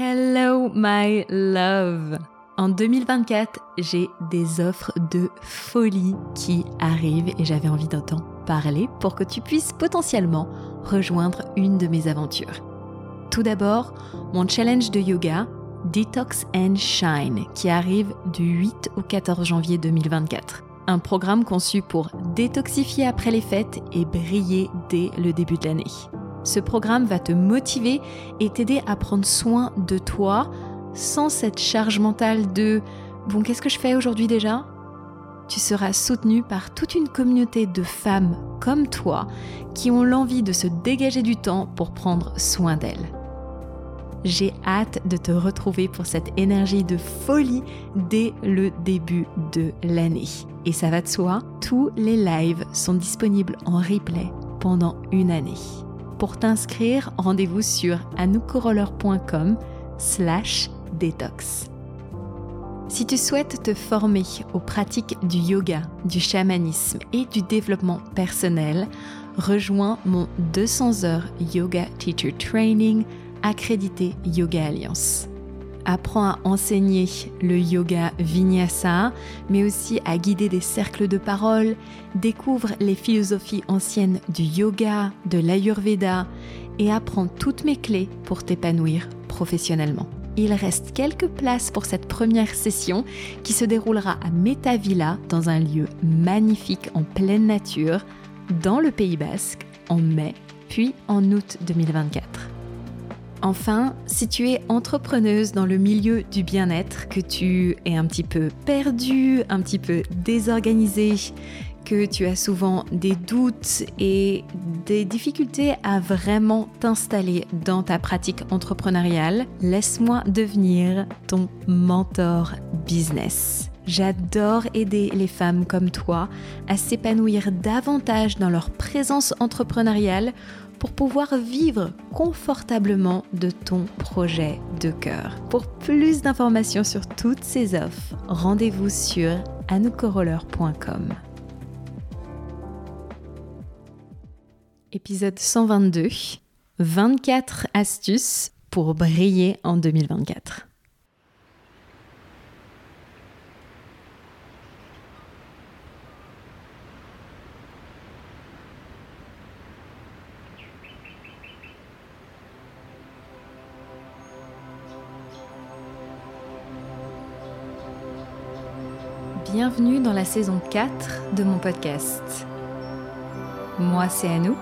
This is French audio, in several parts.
Hello my love. En 2024, j'ai des offres de folie qui arrivent et j'avais envie d'en parler pour que tu puisses potentiellement rejoindre une de mes aventures. Tout d'abord, mon challenge de yoga Detox and Shine qui arrive du 8 au 14 janvier 2024. Un programme conçu pour détoxifier après les fêtes et briller dès le début de l'année. Ce programme va te motiver et t'aider à prendre soin de toi sans cette charge mentale de bon, qu'est-ce que je fais aujourd'hui déjà? Tu seras soutenu par toute une communauté de femmes comme toi qui ont l'envie de se dégager du temps pour prendre soin d'elles. J'ai hâte de te retrouver pour cette énergie de folie dès le début de l'année. Et ça va de soi, tous les lives sont disponibles en replay pendant une année. Pour t'inscrire, rendez-vous sur anoukoroller.com slash détox. Si tu souhaites te former aux pratiques du yoga, du chamanisme et du développement personnel, rejoins mon 200 heures Yoga Teacher Training accrédité Yoga Alliance. Apprends à enseigner le yoga vinyasa, mais aussi à guider des cercles de parole, découvre les philosophies anciennes du yoga, de l'ayurveda et apprends toutes mes clés pour t'épanouir professionnellement. Il reste quelques places pour cette première session qui se déroulera à Metavilla dans un lieu magnifique en pleine nature dans le Pays basque en mai puis en août 2024. Enfin, si tu es entrepreneuse dans le milieu du bien-être, que tu es un petit peu perdu, un petit peu désorganisé, que tu as souvent des doutes et des difficultés à vraiment t'installer dans ta pratique entrepreneuriale, laisse-moi devenir ton mentor business. J'adore aider les femmes comme toi à s'épanouir davantage dans leur présence entrepreneuriale pour pouvoir vivre confortablement de ton projet de cœur. Pour plus d'informations sur toutes ces offres, rendez-vous sur anoukoroller.com. Épisode 122 24 astuces pour briller en 2024. Bienvenue dans la saison 4 de mon podcast. Moi, c'est Anouk,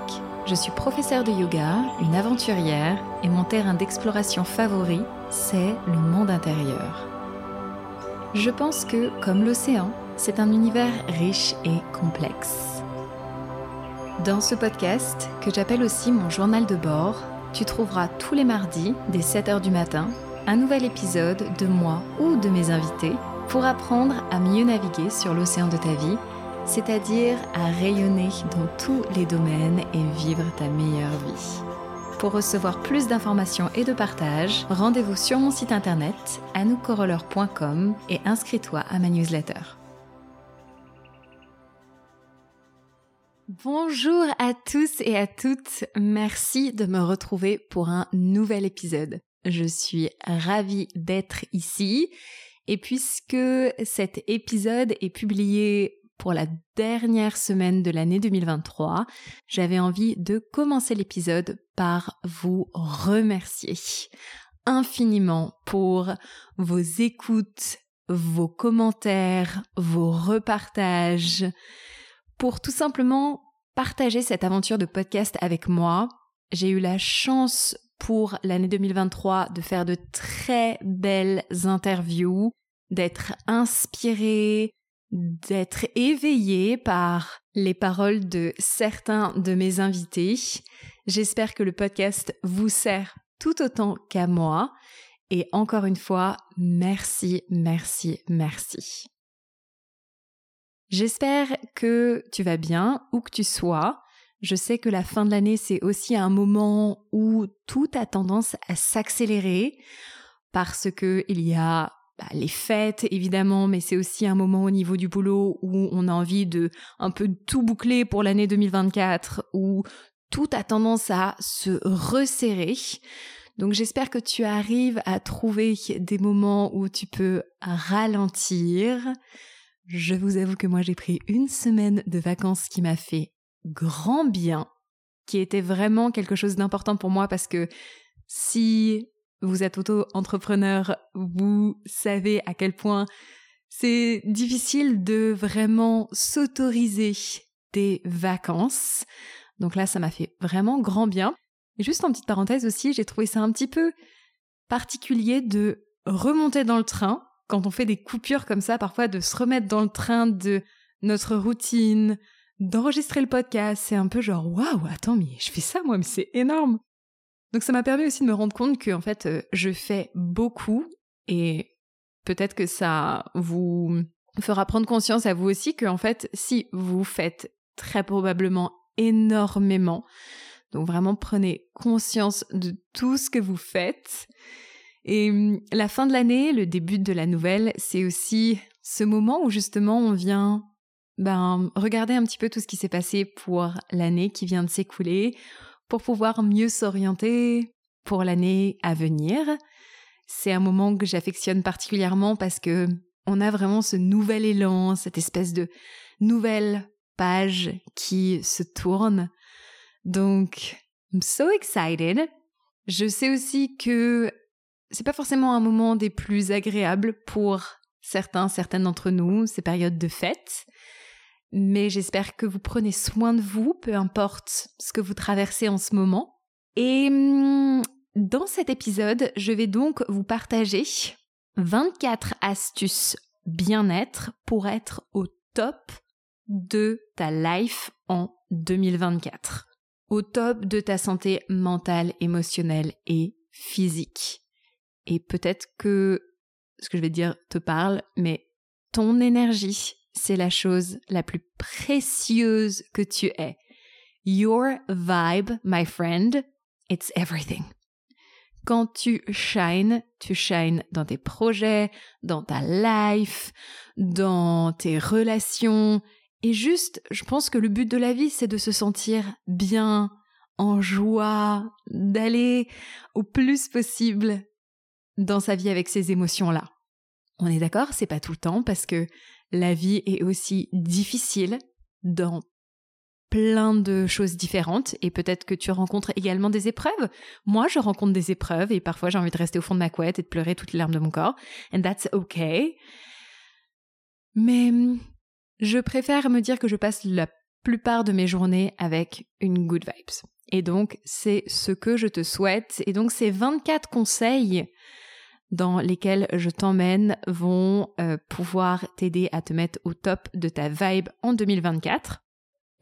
je suis professeure de yoga, une aventurière et mon terrain d'exploration favori, c'est le monde intérieur. Je pense que, comme l'océan, c'est un univers riche et complexe. Dans ce podcast, que j'appelle aussi mon journal de bord, tu trouveras tous les mardis, dès 7h du matin, un nouvel épisode de moi ou de mes invités pour apprendre à mieux naviguer sur l'océan de ta vie, c'est-à-dire à rayonner dans tous les domaines et vivre ta meilleure vie. Pour recevoir plus d'informations et de partage, rendez-vous sur mon site internet anoukoroller.com et inscris-toi à ma newsletter. Bonjour à tous et à toutes, merci de me retrouver pour un nouvel épisode. Je suis ravie d'être ici et puisque cet épisode est publié pour la dernière semaine de l'année 2023, j'avais envie de commencer l'épisode par vous remercier infiniment pour vos écoutes, vos commentaires, vos repartages, pour tout simplement partager cette aventure de podcast avec moi. J'ai eu la chance pour l'année 2023 de faire de très belles interviews, d'être inspirée, d'être éveillée par les paroles de certains de mes invités. J'espère que le podcast vous sert tout autant qu'à moi. Et encore une fois, merci, merci, merci. J'espère que tu vas bien, où que tu sois. Je sais que la fin de l'année, c'est aussi un moment où tout a tendance à s'accélérer parce que il y a bah, les fêtes évidemment, mais c'est aussi un moment au niveau du boulot où on a envie de un peu tout boucler pour l'année 2024, où tout a tendance à se resserrer. Donc j'espère que tu arrives à trouver des moments où tu peux ralentir. Je vous avoue que moi j'ai pris une semaine de vacances qui m'a fait grand bien, qui était vraiment quelque chose d'important pour moi parce que si vous êtes auto-entrepreneur, vous savez à quel point c'est difficile de vraiment s'autoriser des vacances. Donc là, ça m'a fait vraiment grand bien. Et juste en petite parenthèse aussi, j'ai trouvé ça un petit peu particulier de remonter dans le train quand on fait des coupures comme ça, parfois de se remettre dans le train de notre routine, d'enregistrer le podcast. C'est un peu genre waouh, attends, mais je fais ça moi, mais c'est énorme. Donc ça m'a permis aussi de me rendre compte que en fait, euh, je fais beaucoup et peut-être que ça vous fera prendre conscience à vous aussi que en fait, si vous faites très probablement énormément, donc vraiment prenez conscience de tout ce que vous faites. Et hum, la fin de l'année, le début de la nouvelle, c'est aussi ce moment où justement on vient ben, regarder un petit peu tout ce qui s'est passé pour l'année qui vient de s'écouler, pour pouvoir mieux s'orienter pour l'année à venir. C'est un moment que j'affectionne particulièrement parce que on a vraiment ce nouvel élan, cette espèce de nouvelle page qui se tourne. Donc, I'm so excited. Je sais aussi que c'est pas forcément un moment des plus agréables pour certains, certaines d'entre nous, ces périodes de fête. Mais j'espère que vous prenez soin de vous, peu importe ce que vous traversez en ce moment. Et hum, dans cet épisode, je vais donc vous partager 24 astuces bien-être pour être au top de ta life en 2024. Au top de ta santé mentale, émotionnelle et physique. Et peut-être que ce que je vais dire te parle, mais ton énergie, c'est la chose la plus précieuse que tu aies. Your vibe, my friend, it's everything. Quand tu shines, tu shines dans tes projets, dans ta life, dans tes relations. Et juste, je pense que le but de la vie, c'est de se sentir bien, en joie, d'aller au plus possible dans sa vie avec ces émotions-là. On est d'accord, c'est pas tout le temps parce que la vie est aussi difficile dans plein de choses différentes et peut-être que tu rencontres également des épreuves. Moi, je rencontre des épreuves et parfois j'ai envie de rester au fond de ma couette et de pleurer toutes les larmes de mon corps. And that's okay. Mais je préfère me dire que je passe la plupart de mes journées avec une good vibes. Et donc, c'est ce que je te souhaite. Et donc, ces 24 conseils dans lesquels je t'emmène vont euh, pouvoir t'aider à te mettre au top de ta vibe en 2024.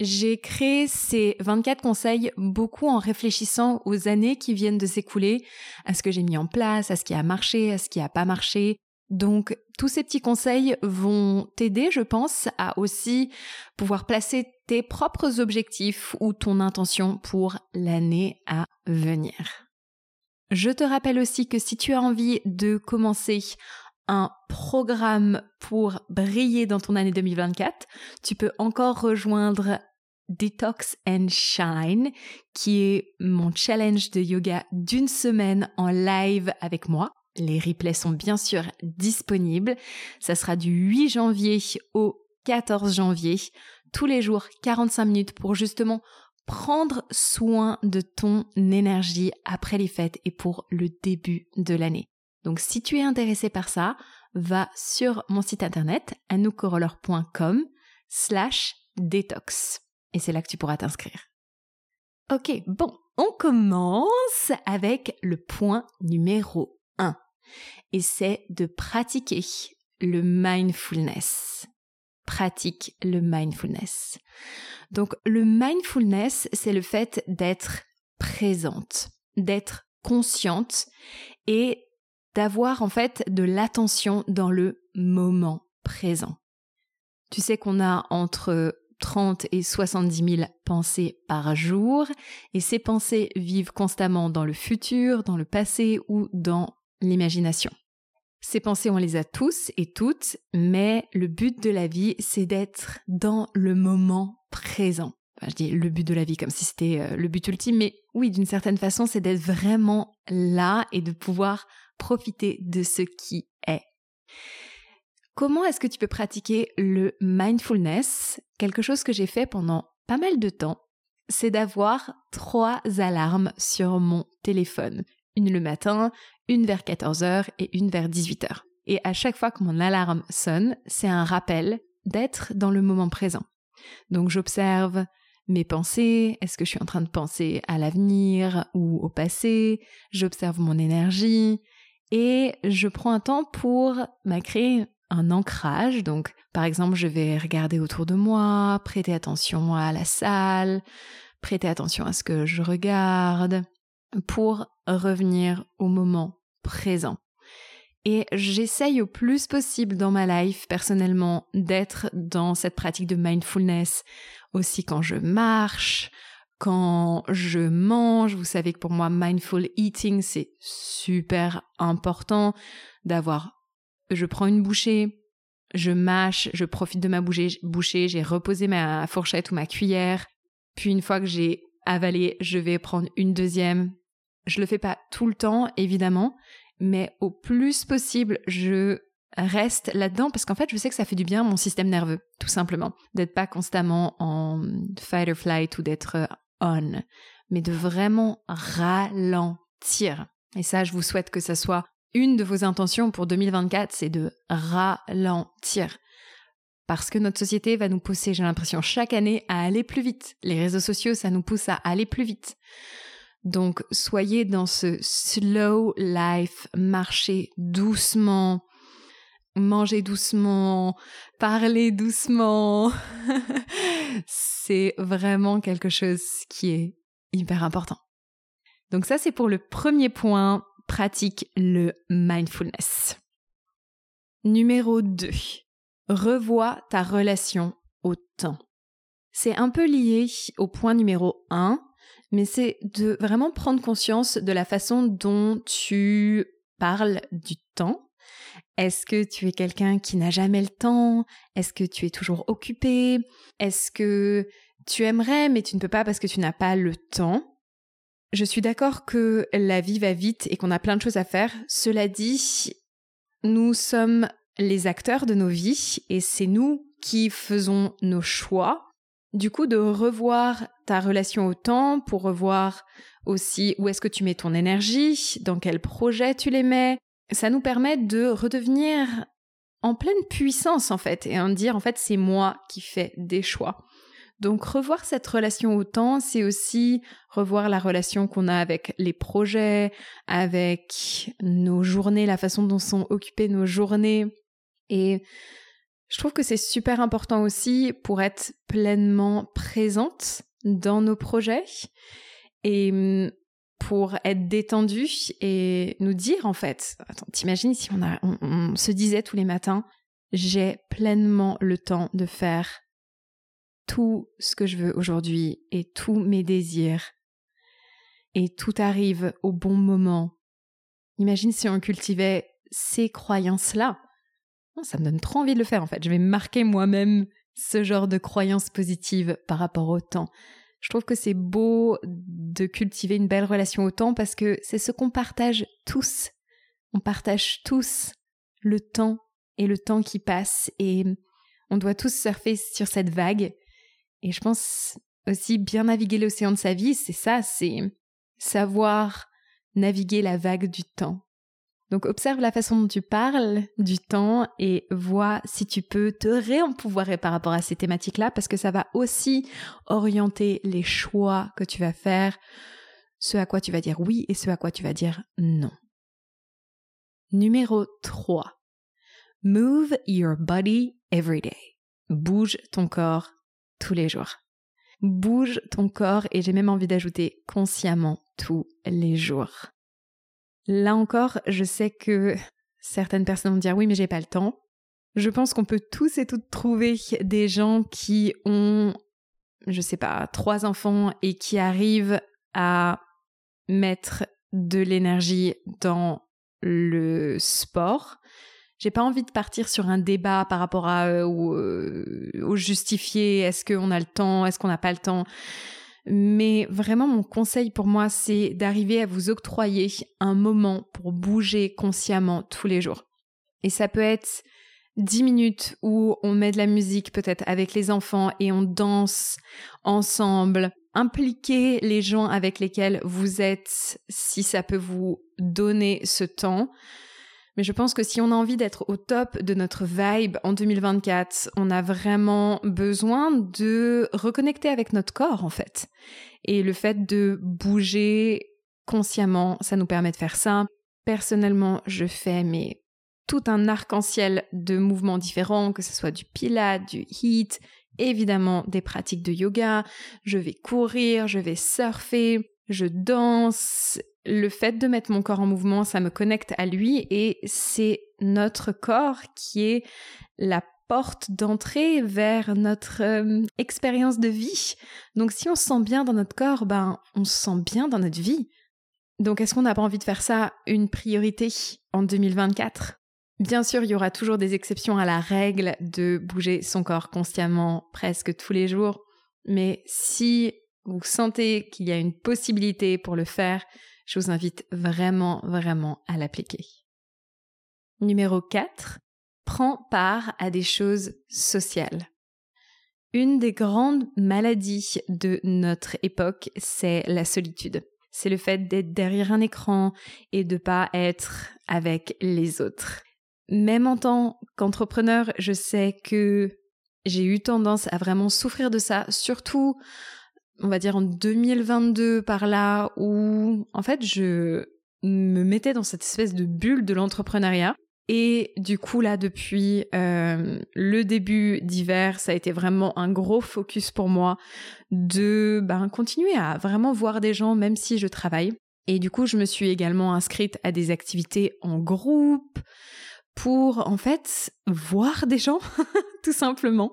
J'ai créé ces 24 conseils beaucoup en réfléchissant aux années qui viennent de s'écouler, à ce que j'ai mis en place, à ce qui a marché, à ce qui n'a pas marché. Donc tous ces petits conseils vont t'aider, je pense, à aussi pouvoir placer tes propres objectifs ou ton intention pour l'année à venir. Je te rappelle aussi que si tu as envie de commencer un programme pour briller dans ton année 2024, tu peux encore rejoindre Detox and Shine, qui est mon challenge de yoga d'une semaine en live avec moi. Les replays sont bien sûr disponibles. Ça sera du 8 janvier au 14 janvier, tous les jours 45 minutes pour justement prendre soin de ton énergie après les fêtes et pour le début de l'année. Donc si tu es intéressé par ça, va sur mon site internet anoukoroller.com slash détox. Et c'est là que tu pourras t'inscrire. Ok, bon, on commence avec le point numéro 1. Et c'est de pratiquer le mindfulness. Pratique le mindfulness. Donc le mindfulness, c'est le fait d'être présente, d'être consciente et d'avoir en fait de l'attention dans le moment présent. Tu sais qu'on a entre 30 et 70 000 pensées par jour et ces pensées vivent constamment dans le futur, dans le passé ou dans l'imagination. Ces pensées, on les a tous et toutes, mais le but de la vie, c'est d'être dans le moment présent. je dis le but de la vie comme si c'était euh, le but ultime, mais oui, d'une certaine façon, c'est d'être vraiment là et de pouvoir profiter de ce qui est. Comment est-ce que tu peux pratiquer le mindfulness? Quelque chose que j'ai fait pendant pas mal de temps, c'est d'avoir trois alarmes sur mon téléphone. Une le matin, une vers 14h et une vers 18h. Et à chaque fois que mon alarme sonne, c'est un rappel d'être dans le moment présent. Donc j'observe mes pensées, est-ce que je suis en train de penser à l'avenir ou au passé, j'observe mon énergie et je prends un temps pour bah, créer un ancrage. Donc par exemple, je vais regarder autour de moi, prêter attention à la salle, prêter attention à ce que je regarde pour revenir au moment présent. Et j'essaye au plus possible dans ma life, personnellement, d'être dans cette pratique de mindfulness aussi quand je marche, quand je mange. Vous savez que pour moi, mindful eating, c'est super important d'avoir, je prends une bouchée, je mâche, je profite de ma bouchée, j'ai reposé ma fourchette ou ma cuillère, puis une fois que j'ai avalé, je vais prendre une deuxième. Je le fais pas tout le temps, évidemment, mais au plus possible, je reste là-dedans parce qu'en fait, je sais que ça fait du bien à mon système nerveux, tout simplement. D'être pas constamment en fight or flight ou d'être euh, on, mais de vraiment ralentir. Et ça, je vous souhaite que ça soit une de vos intentions pour 2024, c'est de ralentir. Parce que notre société va nous pousser, j'ai l'impression, chaque année à aller plus vite. Les réseaux sociaux, ça nous pousse à aller plus vite. Donc soyez dans ce slow life, marchez doucement, mangez doucement, parlez doucement. c'est vraiment quelque chose qui est hyper important. Donc ça c'est pour le premier point, pratique le mindfulness. Numéro 2. Revois ta relation au temps. C'est un peu lié au point numéro 1 mais c'est de vraiment prendre conscience de la façon dont tu parles du temps. Est-ce que tu es quelqu'un qui n'a jamais le temps? Est-ce que tu es toujours occupé? Est-ce que tu aimerais mais tu ne peux pas parce que tu n'as pas le temps? Je suis d'accord que la vie va vite et qu'on a plein de choses à faire. Cela dit, nous sommes les acteurs de nos vies et c'est nous qui faisons nos choix du coup, de revoir ta relation au temps pour revoir aussi où est-ce que tu mets ton énergie, dans quel projet tu les mets, ça nous permet de redevenir en pleine puissance en fait et en dire en fait c'est moi qui fais des choix. Donc revoir cette relation au temps, c'est aussi revoir la relation qu'on a avec les projets, avec nos journées, la façon dont sont occupées nos journées et je trouve que c'est super important aussi pour être pleinement présente dans nos projets et hum, pour être détendu et nous dire en fait, t'imagines si on, a, on se disait tous les matins, j'ai pleinement le temps de faire tout ce que je veux aujourd'hui et tous mes désirs et tout arrive au bon moment. Imagine si on cultivait ces croyances-là ça me donne trop envie de le faire en fait. Je vais marquer moi-même ce genre de croyances positives par rapport au temps. Je trouve que c'est beau de cultiver une belle relation au temps parce que c'est ce qu'on partage tous. On partage tous le temps et le temps qui passe et on doit tous surfer sur cette vague. Et je pense aussi bien naviguer l'océan de sa vie, c'est ça, c'est savoir naviguer la vague du temps. Donc observe la façon dont tu parles du temps et vois si tu peux te réempouvoirer par rapport à ces thématiques-là parce que ça va aussi orienter les choix que tu vas faire, ce à quoi tu vas dire oui et ce à quoi tu vas dire non. Numéro 3. Move your body every day. Bouge ton corps tous les jours. Bouge ton corps et j'ai même envie d'ajouter consciemment tous les jours. Là encore, je sais que certaines personnes vont dire oui, mais j'ai pas le temps. Je pense qu'on peut tous et toutes trouver des gens qui ont, je sais pas, trois enfants et qui arrivent à mettre de l'énergie dans le sport. J'ai pas envie de partir sur un débat par rapport à euh, euh, au, justifié. Est-ce qu'on a le temps Est-ce qu'on n'a pas le temps Mais vraiment, mon conseil pour moi, c'est d'arriver à vous octroyer un moment pour bouger consciemment tous les jours. Et ça peut être 10 minutes où on met de la musique peut-être avec les enfants et on danse ensemble. Impliquez les gens avec lesquels vous êtes si ça peut vous donner ce temps. Mais je pense que si on a envie d'être au top de notre vibe en 2024, on a vraiment besoin de reconnecter avec notre corps en fait. Et le fait de bouger consciemment, ça nous permet de faire ça. Personnellement, je fais mes tout un arc-en-ciel de mouvements différents, que ce soit du pilate, du heat, évidemment des pratiques de yoga, je vais courir, je vais surfer, je danse. Le fait de mettre mon corps en mouvement, ça me connecte à lui et c'est notre corps qui est la porte d'entrée vers notre euh, expérience de vie. Donc si on se sent bien dans notre corps, ben on se sent bien dans notre vie. Donc est-ce qu'on n'a pas envie de faire ça une priorité en 2024 Bien sûr, il y aura toujours des exceptions à la règle de bouger son corps consciemment presque tous les jours, mais si vous sentez qu'il y a une possibilité pour le faire, je vous invite vraiment, vraiment à l'appliquer. Numéro 4. Prends part à des choses sociales. Une des grandes maladies de notre époque, c'est la solitude. C'est le fait d'être derrière un écran et de pas être avec les autres. Même en tant qu'entrepreneur, je sais que j'ai eu tendance à vraiment souffrir de ça, surtout, on va dire en 2022 par là, où en fait je me mettais dans cette espèce de bulle de l'entrepreneuriat. Et du coup, là, depuis euh, le début d'hiver, ça a été vraiment un gros focus pour moi de ben, continuer à vraiment voir des gens, même si je travaille. Et du coup, je me suis également inscrite à des activités en groupe, pour en fait voir des gens, tout simplement.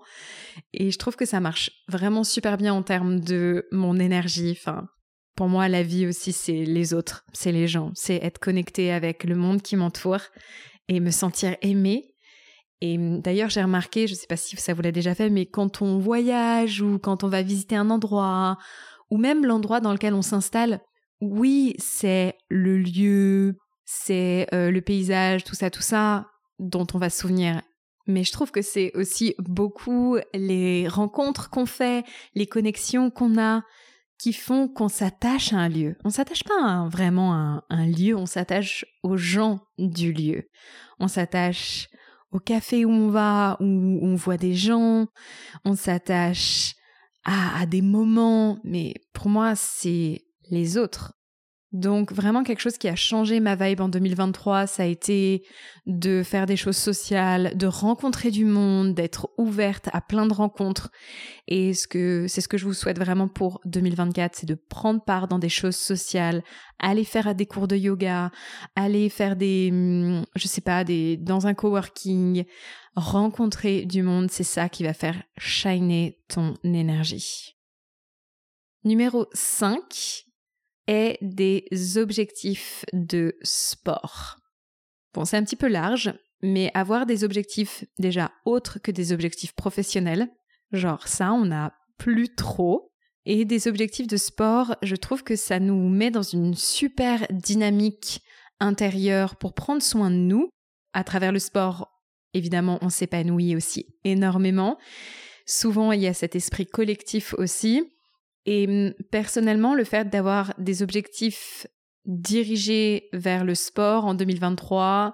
Et je trouve que ça marche vraiment super bien en termes de mon énergie. Enfin, pour moi, la vie aussi, c'est les autres, c'est les gens, c'est être connecté avec le monde qui m'entoure et me sentir aimé. Et d'ailleurs, j'ai remarqué, je ne sais pas si ça vous l'a déjà fait, mais quand on voyage ou quand on va visiter un endroit, ou même l'endroit dans lequel on s'installe, oui, c'est le lieu, c'est euh, le paysage, tout ça, tout ça, dont on va se souvenir. Mais je trouve que c'est aussi beaucoup les rencontres qu'on fait, les connexions qu'on a, qui font qu'on s'attache à un lieu. On s'attache pas vraiment à un, lieu, on s'attache aux gens du lieu. On s'attache au café où on va, où on voit des gens, on s'attache à des moments, mais pour moi, c'est les autres. Donc vraiment quelque chose qui a changé ma vibe en 2023, ça a été de faire des choses sociales, de rencontrer du monde, d'être ouverte à plein de rencontres. Et ce que c'est ce que je vous souhaite vraiment pour 2024, c'est de prendre part dans des choses sociales, aller faire des cours de yoga, aller faire des hum, je sais pas des dans un coworking, rencontrer du monde, c'est ça qui va faire shiner ton énergie. Numéro 5, et des objectifs de sport. Bon, c'est un petit peu large, mais avoir des objectifs déjà autres que des objectifs professionnels, genre ça, on n'a plus trop. Et des objectifs de sport, je trouve que ça nous met dans une super dynamique intérieure pour prendre soin de nous. À travers le sport, évidemment, on s'épanouit aussi énormément. Souvent, il y a cet esprit collectif aussi. Et hum, personnellement, le fait d'avoir des objectifs dirigés vers le sport en 2023,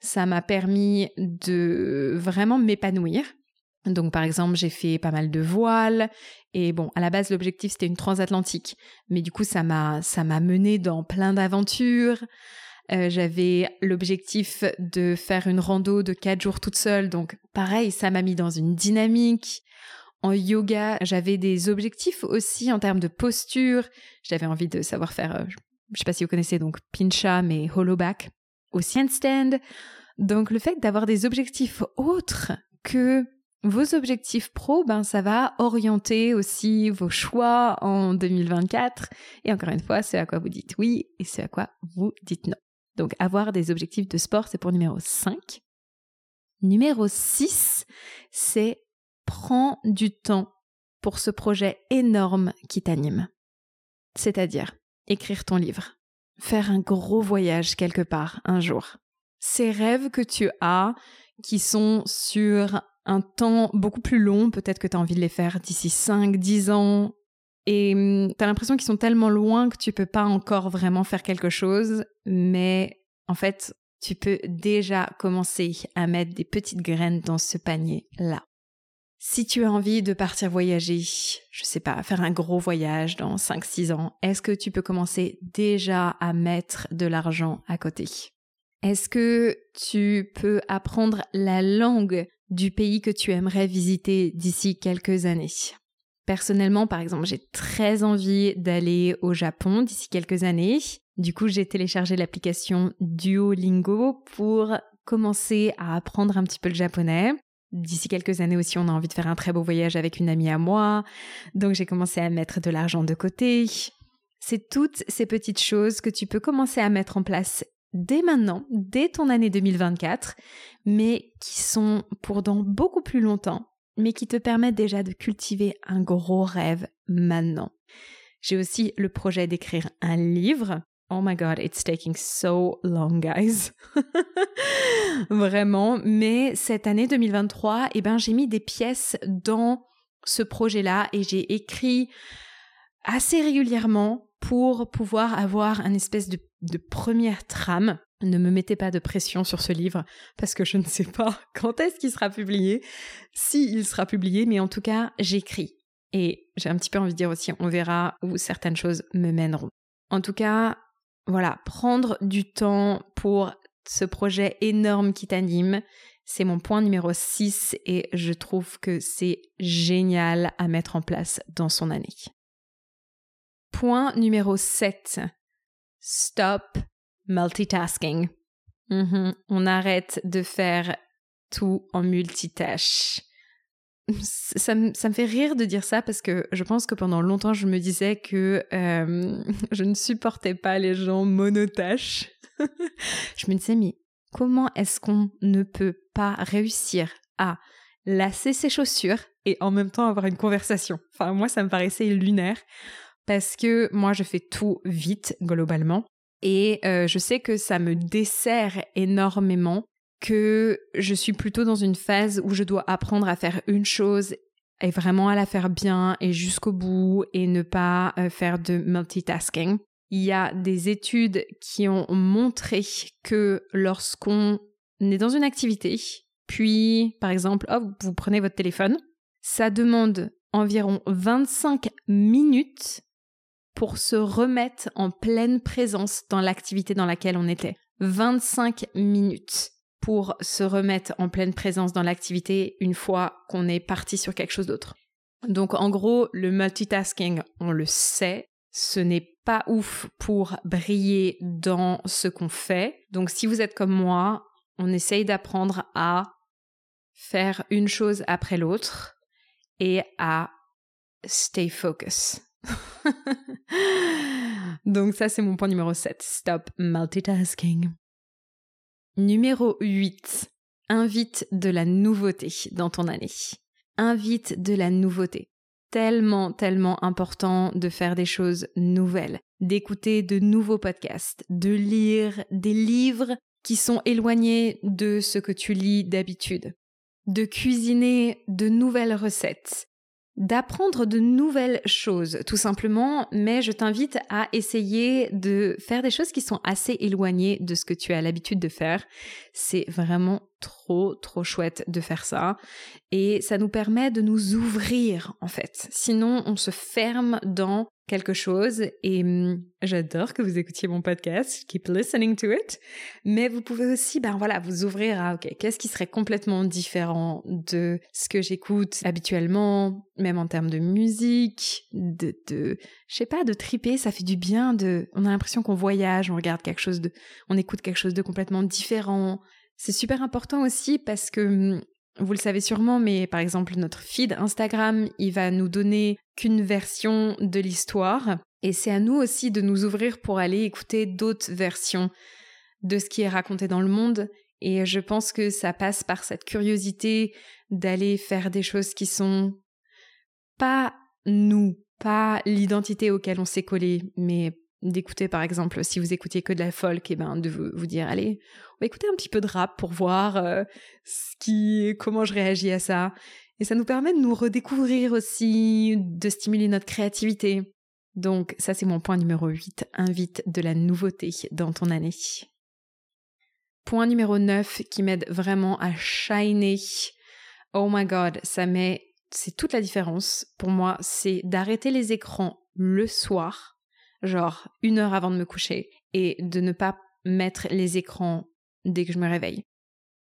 ça m'a permis de vraiment m'épanouir. Donc par exemple, j'ai fait pas mal de voiles et bon, à la base l'objectif c'était une transatlantique, mais du coup ça m'a ça m'a mené dans plein d'aventures. Euh, j'avais l'objectif de faire une rando de quatre jours toute seule, donc pareil, ça m'a mis dans une dynamique. En yoga, j'avais des objectifs aussi en termes de posture. J'avais envie de savoir faire, euh, je ne sais pas si vous connaissez donc pincha, mais hollow back, aussi handstand. Donc le fait d'avoir des objectifs autres que vos objectifs pro, ben ça va orienter aussi vos choix en 2024. Et encore une fois, c'est à quoi vous dites oui et c'est à quoi vous dites non. Donc avoir des objectifs de sport, c'est pour numéro 5. Numéro 6, c'est prends du temps pour ce projet énorme qui t'anime. C'est-à-dire écrire ton livre, faire un gros voyage quelque part un jour. Ces rêves que tu as, qui sont sur un temps beaucoup plus long, peut-être que tu as envie de les faire d'ici 5, 10 ans, et hum, tu as l'impression qu'ils sont tellement loin que tu peux pas encore vraiment faire quelque chose, mais en fait, tu peux déjà commencer à mettre des petites graines dans ce panier-là. Si tu as envie de partir voyager, je sais pas, faire un gros voyage dans 5-6 ans, est-ce que tu peux commencer déjà à mettre de l'argent à côté? Est-ce que tu peux apprendre la langue du pays que tu aimerais visiter d'ici quelques années? Personnellement, par exemple, j'ai très envie d'aller au Japon d'ici quelques années. Du coup, j'ai téléchargé l'application Duolingo pour commencer à apprendre un petit peu le japonais. D'ici quelques années aussi, on a envie de faire un très beau voyage avec une amie à moi. Donc j'ai commencé à mettre de l'argent de côté. C'est toutes ces petites choses que tu peux commencer à mettre en place dès maintenant, dès ton année 2024, mais qui sont pour dans beaucoup plus longtemps mais qui te permettent déjà de cultiver un gros rêve maintenant. J'ai aussi le projet d'écrire un livre. Oh my god, it's taking so long, guys. Vraiment. Mais cette année 2023, eh ben, j'ai mis des pièces dans ce projet-là et j'ai écrit assez régulièrement pour pouvoir avoir un espèce de, de première trame ne me mettez pas de pression sur ce livre parce que je ne sais pas quand est-ce qu'il sera publié, si sera publié, mais en tout cas, j'écris. Et j'ai un petit peu envie de dire aussi, on verra où certaines choses me mèneront. En tout cas, voilà, prendre du temps pour ce projet énorme qui t'anime, c'est mon point numéro 6 et je trouve que c'est génial à mettre en place dans son année. Point numéro 7. Stop multitasking. Mm-hmm. On arrête de faire tout en multitâche. Ça, me, fait rire de dire ça parce que je pense que pendant longtemps je me disais que euh, je ne supportais pas les gens monotâches. je me disais mais comment est-ce qu'on ne peut pas réussir à lasser ses chaussures et en même temps avoir une conversation? Enfin moi ça me paraissait lunaire parce que moi je fais tout vite globalement et euh, je sais que ça me dessert énormément, que je suis plutôt dans une phase où je dois apprendre à faire une chose et vraiment à la faire bien et jusqu'au bout et ne pas euh, faire de multitasking. Il y a des études qui ont montré que lorsqu'on est dans une activité, puis par exemple, vous prenez votre téléphone, ça demande environ 25 minutes pour se remettre en pleine présence dans l'activité dans laquelle on était. 25 minutes pour se remettre en pleine présence dans l'activité une fois qu'on est parti sur quelque chose d'autre. Donc en gros, le multitasking, on le sait, ce n'est pas ouf pour briller dans ce qu'on fait. Donc si vous êtes comme moi, on essaye d'apprendre à faire une chose après l'autre et à stay focus. Donc ça, c'est mon point numéro 7. Stop multitasking. Numéro 8. Invite de la nouveauté dans ton année. Invite de la nouveauté. Tellement, tellement important de faire des choses nouvelles, d'écouter de nouveaux podcasts, de lire des livres qui sont éloignés de ce que tu lis d'habitude, de cuisiner de nouvelles recettes, d'apprendre de nouvelles choses, tout simplement, mais je t'invite à essayer de faire des choses qui sont assez éloignées de ce que tu as l'habitude de faire. C'est vraiment trop, trop chouette de faire ça. Et ça nous permet de nous ouvrir, en fait. Sinon, on se ferme dans quelque chose et hum, j'adore que vous écoutiez mon podcast, keep listening to it, mais vous pouvez aussi, ben voilà, vous ouvrir à, ok, qu'est-ce qui serait complètement différent de ce que j'écoute habituellement, même en termes de musique, de, de, je sais pas, de triper, ça fait du bien de, on a l'impression qu'on voyage, on regarde quelque chose de, on écoute quelque chose de complètement différent. C'est super important aussi parce que hum, vous le savez sûrement, mais par exemple, notre feed Instagram, il va nous donner qu'une version de l'histoire. Et c'est à nous aussi de nous ouvrir pour aller écouter d'autres versions de ce qui est raconté dans le monde Et je pense que ça passe par cette curiosité d'aller faire des choses qui sont pas nous, pas l'identité auquel on s'est collé, mais d'écouter par exemple si vous écoutiez que de la folk et eh ben de vous, dire allez on va écouter un petit peu de rap pour voir euh, ce qui comment je réagis à ça. Et ça nous permet de nous redécouvrir aussi de stimuler notre créativité. Donc ça c'est mon point numéro 8 invite de la nouveauté dans ton année. Point numéro 9 qui m'aide vraiment à shiner. Oh my god ça met c'est toute la différence. Pour moi c'est d'arrêter les écrans le soir genre une heure avant de me coucher, et de ne pas mettre les écrans dès que je me réveille.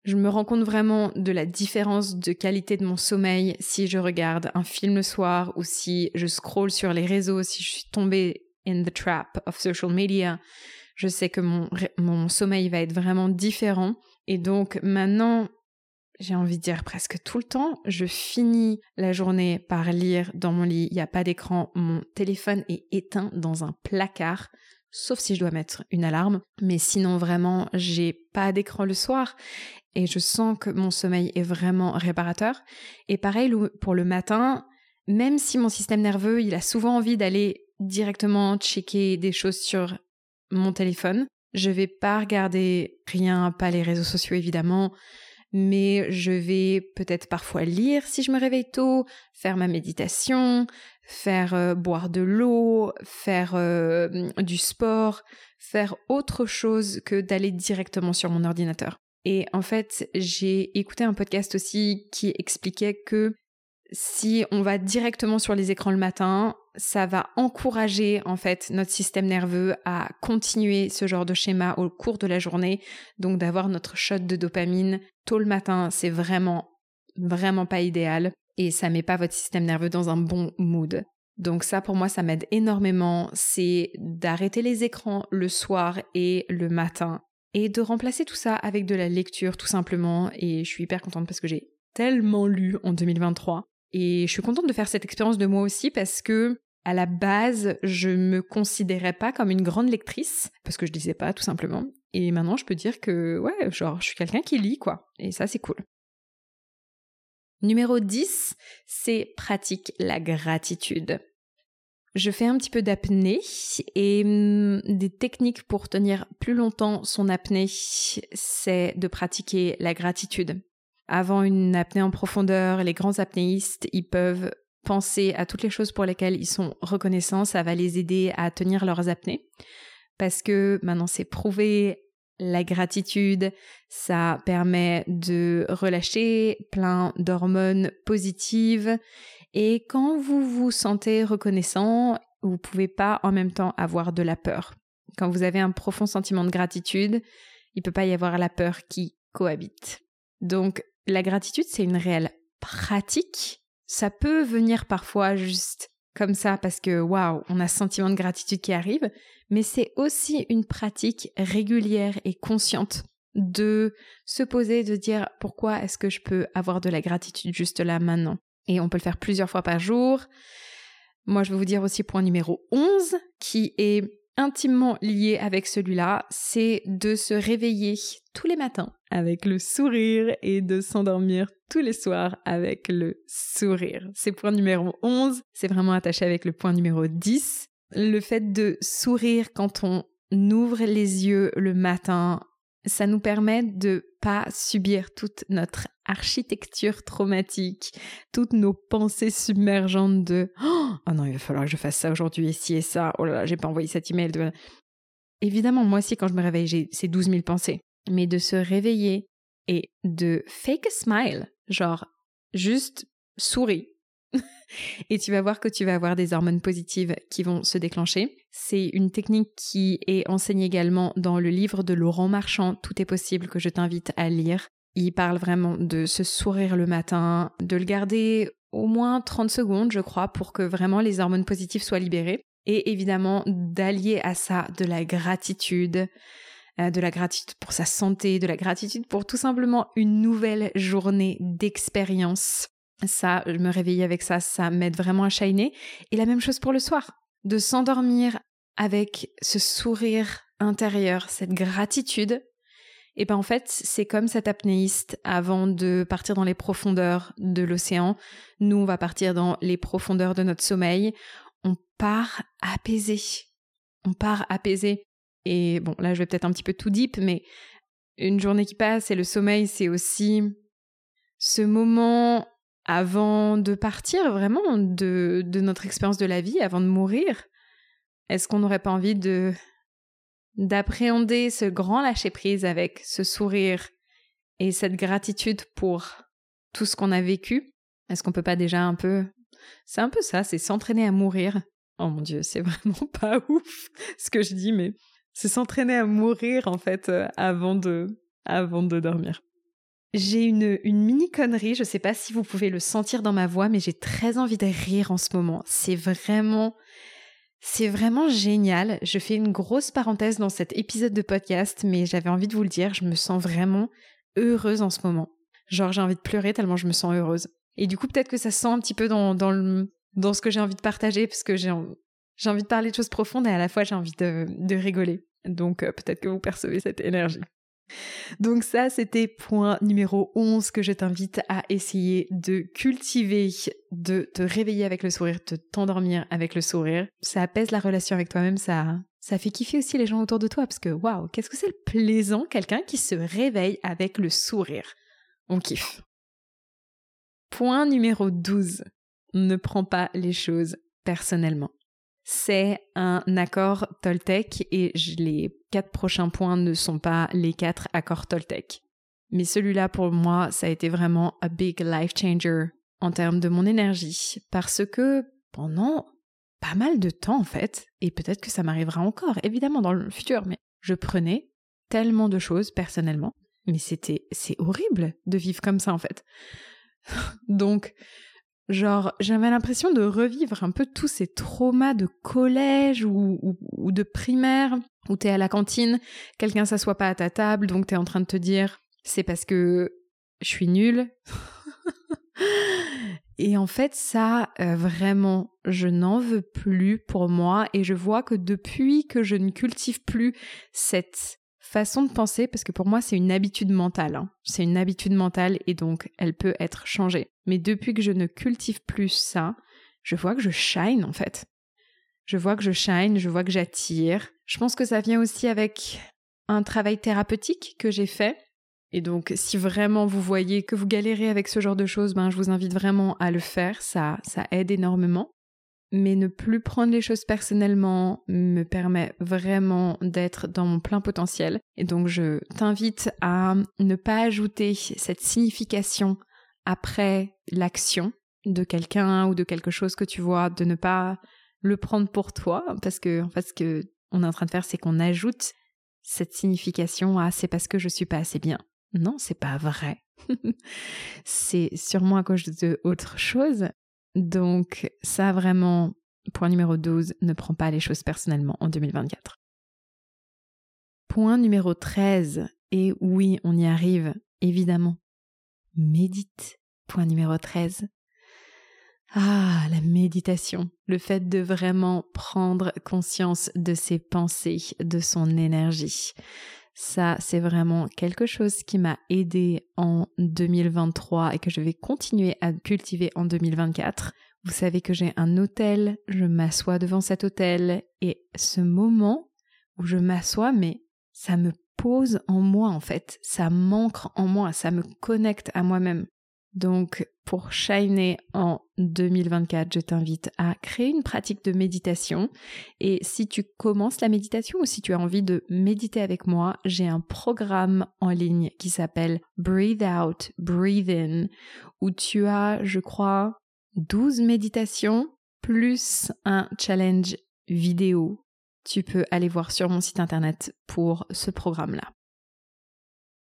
Je me rends compte vraiment de la différence de qualité de mon sommeil si je regarde un film le soir ou si je scroll sur les réseaux, si je suis tombée in the trap of social media. Je sais que mon, mon sommeil va être vraiment différent. Et donc maintenant, j'ai envie de dire presque tout le temps, je finis la journée par lire dans mon lit, il n'y a pas d'écran, mon téléphone est éteint dans un placard, sauf si je dois mettre une alarme, mais sinon vraiment, j'ai pas d'écran le soir et je sens que mon sommeil est vraiment réparateur. Et pareil pour le matin, même si mon système nerveux, il a souvent envie d'aller directement checker des choses sur mon téléphone, je vais pas regarder rien, pas les réseaux sociaux évidemment, mais je vais peut-être parfois lire si je me réveille tôt, faire ma méditation, faire euh, boire de l'eau, faire euh, du sport, faire autre chose que d'aller directement sur mon ordinateur. Et en fait, j'ai écouté un podcast aussi qui expliquait que si on va directement sur les écrans le matin, ça va encourager en fait notre système nerveux à continuer ce genre de schéma au cours de la journée, donc d'avoir notre shot de dopamine tôt le matin, c'est vraiment vraiment pas idéal et ça met pas votre système nerveux dans un bon mood. Donc ça pour moi ça m'aide énormément, c'est d'arrêter les écrans le soir et le matin et de remplacer tout ça avec de la lecture tout simplement. Et je suis hyper contente parce que j'ai tellement lu en 2023 et je suis contente de faire cette expérience de moi aussi parce que à la base, je me considérais pas comme une grande lectrice parce que je lisais pas tout simplement. Et maintenant, je peux dire que ouais, genre je suis quelqu'un qui lit quoi. Et ça c'est cool. Numéro 10, c'est pratique la gratitude. Je fais un petit peu d'apnée et hum, des techniques pour tenir plus longtemps son apnée, c'est de pratiquer la gratitude. Avant une apnée en profondeur, les grands apnéistes, ils peuvent penser à toutes les choses pour lesquelles ils sont reconnaissants, ça va les aider à tenir leurs apnées. Parce que maintenant c'est prouvé, la gratitude, ça permet de relâcher plein d'hormones positives. Et quand vous vous sentez reconnaissant, vous pouvez pas en même temps avoir de la peur. Quand vous avez un profond sentiment de gratitude, il peut pas y avoir la peur qui cohabite. Donc, la gratitude, c'est une réelle pratique. Ça peut venir parfois juste comme ça parce que waouh, on a ce sentiment de gratitude qui arrive, mais c'est aussi une pratique régulière et consciente de se poser, de dire pourquoi est-ce que je peux avoir de la gratitude juste là maintenant. Et on peut le faire plusieurs fois par jour. Moi, je vais vous dire aussi point numéro 11 qui est intimement lié avec celui-là, c'est de se réveiller tous les matins avec le sourire et de s'endormir tous les soirs avec le sourire. C'est point numéro 11, c'est vraiment attaché avec le point numéro 10. Le fait de sourire quand on ouvre les yeux le matin, ça nous permet de pas subir toute notre architecture traumatique, toutes nos pensées submergentes de oh non, il va falloir que je fasse ça aujourd'hui, ici et ça, oh là là, j'ai pas envoyé cet email. Évidemment, moi aussi, quand je me réveille, j'ai ces 12 000 pensées. Mais de se réveiller et de fake a smile, genre juste souris. et tu vas voir que tu vas avoir des hormones positives qui vont se déclencher. C'est une technique qui est enseignée également dans le livre de Laurent Marchand, Tout est possible, que je t'invite à lire. Il parle vraiment de se sourire le matin, de le garder au moins 30 secondes, je crois, pour que vraiment les hormones positives soient libérées. Et évidemment, d'allier à ça de la gratitude, euh, de la gratitude pour sa santé, de la gratitude pour tout simplement une nouvelle journée d'expérience. Ça, me réveille avec ça, ça m'aide vraiment à shiner. Et la même chose pour le soir de s'endormir avec ce sourire intérieur, cette gratitude, Et ben en fait, c'est comme cet apnéiste avant de partir dans les profondeurs de l'océan. Nous, on va partir dans les profondeurs de notre sommeil. On part apaisé. On part apaisé. Et bon, là, je vais peut-être un petit peu tout deep, mais une journée qui passe et le sommeil, c'est aussi ce moment avant de partir vraiment de, notre expérience de la vie, avant de mourir. Est-ce qu'on n'aurait pas envie de d'appréhender ce grand lâcher-prise avec ce sourire et cette gratitude pour tout ce qu'on a vécu? Est-ce qu'on peut pas déjà un peu... C'est un peu ça, c'est s'entraîner à mourir. Oh mon dieu, c'est vraiment pas ouf ce que je dis, mais c'est s'entraîner à mourir en fait euh, avant de, avant de dormir. J'ai une, mini connerie, je sais pas si vous pouvez le sentir dans ma voix, mais j'ai très envie de rire en ce moment. C'est vraiment, c'est vraiment génial. Je fais une grosse parenthèse dans cet épisode de podcast, mais j'avais envie de vous le dire, je me sens vraiment heureuse en ce moment. Genre, j'ai envie de pleurer tellement je me sens heureuse. Et du coup, peut-être que ça se sent un petit peu dans, dans, le, dans ce que j'ai envie de partager, parce que j'ai, j'ai envie de parler de choses profondes et à la fois j'ai envie de, de rigoler. Donc, euh, peut-être que vous percevez cette énergie. Donc ça, c'était point numéro 11 que je t'invite à essayer de cultiver, de te réveiller avec le sourire, de t'endormir avec le sourire. Ça apaise la relation avec toi-même, ça, ça fait kiffer aussi les gens autour de toi parce que waouh, qu'est-ce que c'est le plaisant, quelqu'un qui se réveille avec le sourire. On kiffe. Point numéro 12. Ne prends pas les choses personnellement c'est un accord Toltec et les quatre prochains points ne sont pas les quatre accords Toltec. Mais celui-là, pour moi, ça a été vraiment a big life changer en termes de mon énergie parce que pendant pas mal de temps, en fait, et peut-être que ça m'arrivera encore, évidemment, dans le futur, mais je prenais tellement de choses personnellement. Mais c'était, c'est horrible de vivre comme ça, en fait. Donc, Genre, j'avais l'impression de revivre un peu tous ces traumas de collège ou, de primaire, où t'es à la cantine, quelqu'un s'assoit pas à ta table, donc t'es en train de te dire, c'est parce que je suis nulle. et en fait, ça, euh, vraiment, je n'en veux plus pour moi, et je vois que depuis que je ne cultive plus cette façon de penser, parce que pour moi c'est une habitude mentale, hein. c'est une habitude mentale et donc elle peut être changée. Mais depuis que je ne cultive plus ça, je vois que je shine en fait. Je vois que je shine, je vois que j'attire. Je pense que ça vient aussi avec un travail thérapeutique que j'ai fait. Et donc, si vraiment vous voyez que vous galérez avec ce genre de choses, ben, je vous invite vraiment à le faire. Ça, ça aide énormément mais ne plus prendre les choses personnellement me permet vraiment d'être dans mon plein potentiel. Et donc je t'invite à ne pas ajouter cette signification après l'action de quelqu'un ou de quelque chose que tu vois, de ne pas le prendre pour toi, parce que en fait ce que on est en train de faire, c'est qu'on ajoute cette signification à c'est parce que je suis pas assez bien. Non, c'est pas vrai. c'est sûrement à cause de autre chose, donc ça vraiment, point numéro 12, ne prends pas les choses personnellement en 2024. Point numéro 13, et oui, on y arrive, évidemment. Médite. Point numéro 13. Ah, la méditation, le fait de vraiment prendre conscience de ses pensées, de son énergie. Ça, c'est vraiment quelque chose qui m'a aidé en 2023 et que je vais continuer à cultiver en 2024. Vous savez que j'ai un hôtel, je m'assois devant cet hôtel et ce moment où je m'assois, mais ça me pose en moi en fait, ça m'ancre en moi, ça me connecte à moi-même. Donc, pour shiner en 2024, je t'invite à créer une pratique de méditation. Et si tu commences la méditation ou si tu as envie de méditer avec moi, j'ai un programme en ligne qui s'appelle Breathe Out, Breathe In, où tu as, je crois, 12 méditations plus un challenge vidéo. Tu peux aller voir sur mon site internet pour ce programme-là.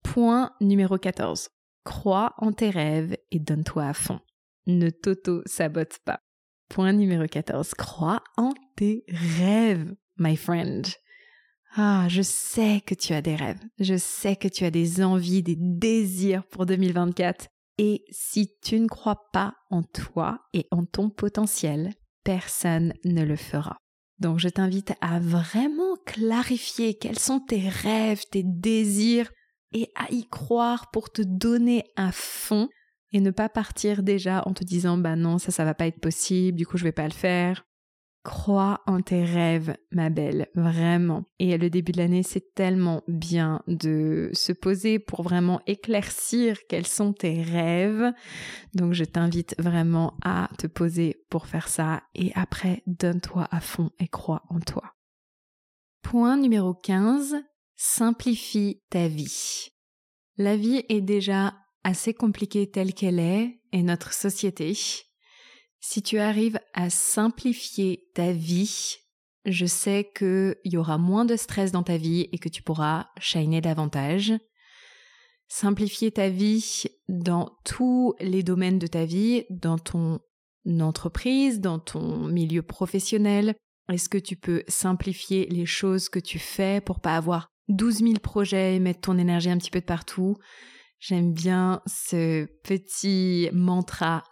Point numéro 14. Crois en tes rêves et donne-toi à fond. Ne t'auto-sabote pas. Point numéro 14. Crois en tes rêves, my friend. Ah, je sais que tu as des rêves. Je sais que tu as des envies, des désirs pour 2024. Et si tu ne crois pas en toi et en ton potentiel, personne ne le fera. Donc je t'invite à vraiment clarifier quels sont tes rêves, tes désirs, et à y croire pour te donner à fond et ne pas partir déjà en te disant bah non ça ça va pas être possible du coup je vais pas le faire Crois en tes rêves, ma belle, vraiment. Et le début de l'année, c'est tellement bien de se poser pour vraiment éclaircir quels sont tes rêves. Donc je t'invite vraiment à te poser pour faire ça et après, donne-toi à fond et crois en toi. Point numéro 15, simplifie ta vie. La vie est déjà assez compliquée telle qu'elle est et notre société si tu arrives à simplifier ta vie, je sais qu'il y aura moins de stress dans ta vie et que tu pourras shiner davantage. Simplifier ta vie dans tous les domaines de ta vie, dans ton entreprise, dans ton milieu professionnel. Est-ce que tu peux simplifier les choses que tu fais pour pas avoir 12 000 projets et mettre ton énergie un petit peu de partout? J'aime bien ce petit mantra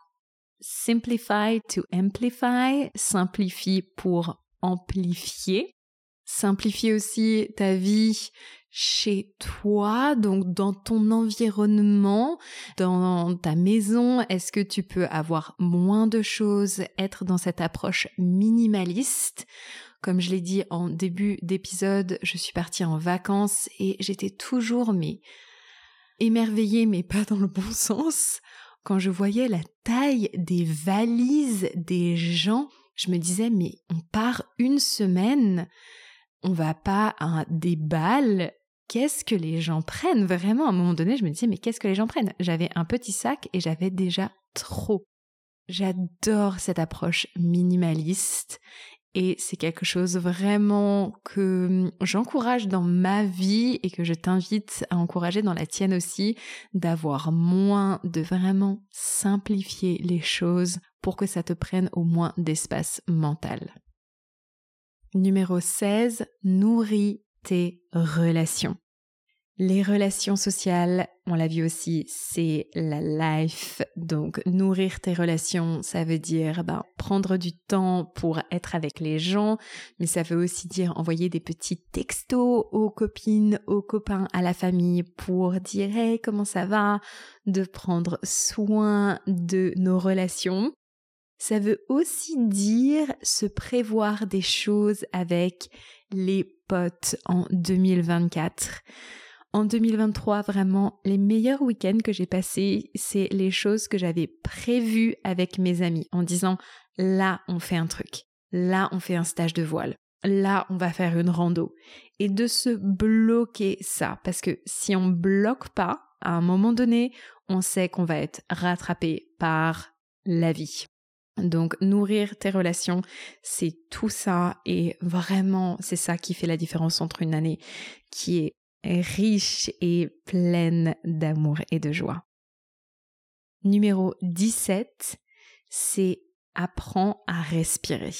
Simplify to amplify, simplifie pour amplifier. Simplifie aussi ta vie chez toi, donc dans ton environnement, dans ta maison. Est-ce que tu peux avoir moins de choses, être dans cette approche minimaliste? Comme je l'ai dit en début d'épisode, je suis partie en vacances et j'étais toujours mais émerveillée mais pas dans le bon sens. Quand je voyais la taille des valises des gens, je me disais, mais on part une semaine, on va pas à des balles, qu'est-ce que les gens prennent? Vraiment, à un moment donné, je me disais, mais qu'est-ce que les gens prennent? J'avais un petit sac et j'avais déjà trop. J'adore cette approche minimaliste et c'est quelque chose vraiment que hum, j'encourage dans ma vie et que je t'invite à encourager dans la tienne aussi, d'avoir moins, de vraiment simplifier les choses pour que ça te prenne au moins d'espace mental. Numéro 16, nourris tes relations. Les relations sociales, on l'a vu aussi, c'est la life. Donc nourrir tes relations, ça veut dire ben, prendre du temps pour être avec les gens, mais ça veut aussi dire envoyer des petits textos aux copines, aux copains, à la famille pour dire hey, comment ça va, de prendre soin de nos relations. Ça veut aussi dire se prévoir des choses avec les potes en 2024. En 2023, vraiment, les meilleurs week-ends que j'ai passés, c'est les choses que j'avais prévues avec mes amis en disant là, on fait un truc. Là, on fait un stage de voile. Là, on va faire une rando. Et de se bloquer ça. Parce que si on bloque pas, à un moment donné, on sait qu'on va être rattrapé par la vie. Donc nourrir tes relations, c'est tout ça et vraiment c'est ça qui fait la différence entre une année qui est riche et pleine d'amour et de joie. Numéro 17, c'est apprends à respirer.